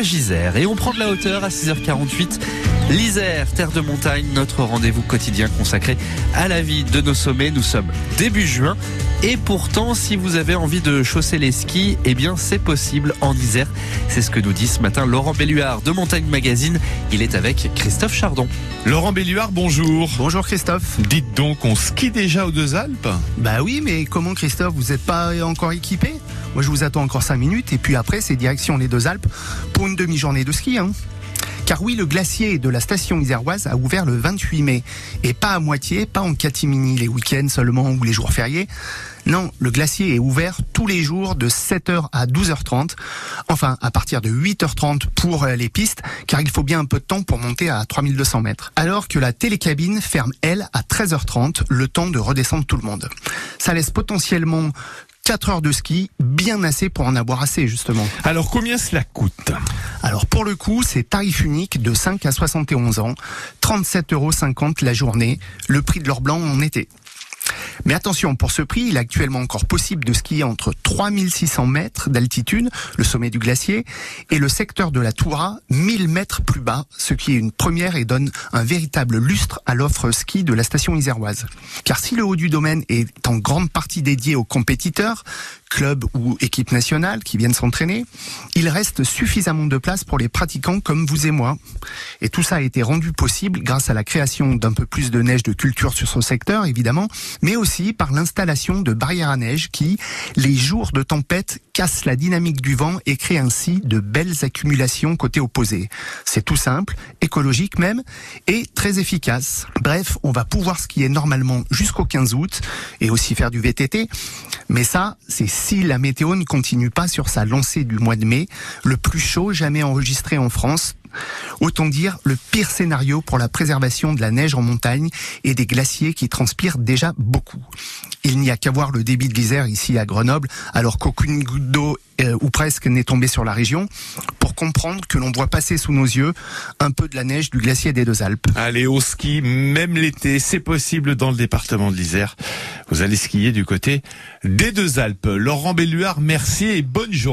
Gisère. Et on prend de la hauteur à 6h48. L'Isère, terre de montagne, notre rendez-vous quotidien consacré à la vie de nos sommets. Nous sommes début juin. Et pourtant, si vous avez envie de chausser les skis, eh bien, c'est possible en Isère. C'est ce que nous dit ce matin Laurent Belluard de Montagne Magazine. Il est avec Christophe Chardon. Laurent Belluard, bonjour. Bonjour Christophe. Dites donc, on skie déjà aux deux Alpes? Bah oui, mais comment Christophe, vous n'êtes pas encore équipé? Moi je vous attends encore 5 minutes et puis après c'est direction les deux Alpes pour une demi-journée de ski. Hein. Car oui, le glacier de la station iséroise a ouvert le 28 mai. Et pas à moitié, pas en catimini les week-ends seulement ou les jours fériés. Non, le glacier est ouvert tous les jours de 7h à 12h30. Enfin, à partir de 8h30 pour les pistes, car il faut bien un peu de temps pour monter à 3200 mètres. Alors que la télécabine ferme, elle, à 13h30, le temps de redescendre tout le monde. Ça laisse potentiellement 4 heures de ski, bien assez pour en avoir assez justement. Alors combien cela coûte? Alors pour le coup, c'est tarif unique de 5 à 71 ans, 37,50 euros la journée, le prix de l'or blanc en été. Mais attention, pour ce prix, il est actuellement encore possible de skier entre 3600 mètres d'altitude, le sommet du glacier, et le secteur de la Toura, 1000 mètres plus bas, ce qui est une première et donne un véritable lustre à l'offre ski de la station iséroise. Car si le haut du domaine est en grande partie dédié aux compétiteurs, clubs ou équipes nationales qui viennent s'entraîner, il reste suffisamment de place pour les pratiquants comme vous et moi. Et tout ça a été rendu possible grâce à la création d'un peu plus de neige de culture sur ce secteur, évidemment, mais aussi par l'installation de barrières à neige qui, les jours de tempête, cassent la dynamique du vent et créent ainsi de belles accumulations côté opposé. C'est tout simple, écologique même, et très efficace. Bref, on va pouvoir skier normalement jusqu'au 15 août et aussi faire du VTT. Mais ça, c'est si la météo ne continue pas sur sa lancée du mois de mai, le plus chaud jamais enregistré en France, Autant dire le pire scénario pour la préservation de la neige en montagne et des glaciers qui transpirent déjà beaucoup. Il n'y a qu'à voir le débit de l'Isère ici à Grenoble, alors qu'aucune goutte d'eau euh, ou presque n'est tombée sur la région, pour comprendre que l'on voit passer sous nos yeux un peu de la neige du glacier des deux Alpes. Allez au ski, même l'été, c'est possible dans le département de l'Isère. Vous allez skier du côté des deux Alpes. Laurent Belluard, merci et bonne journée.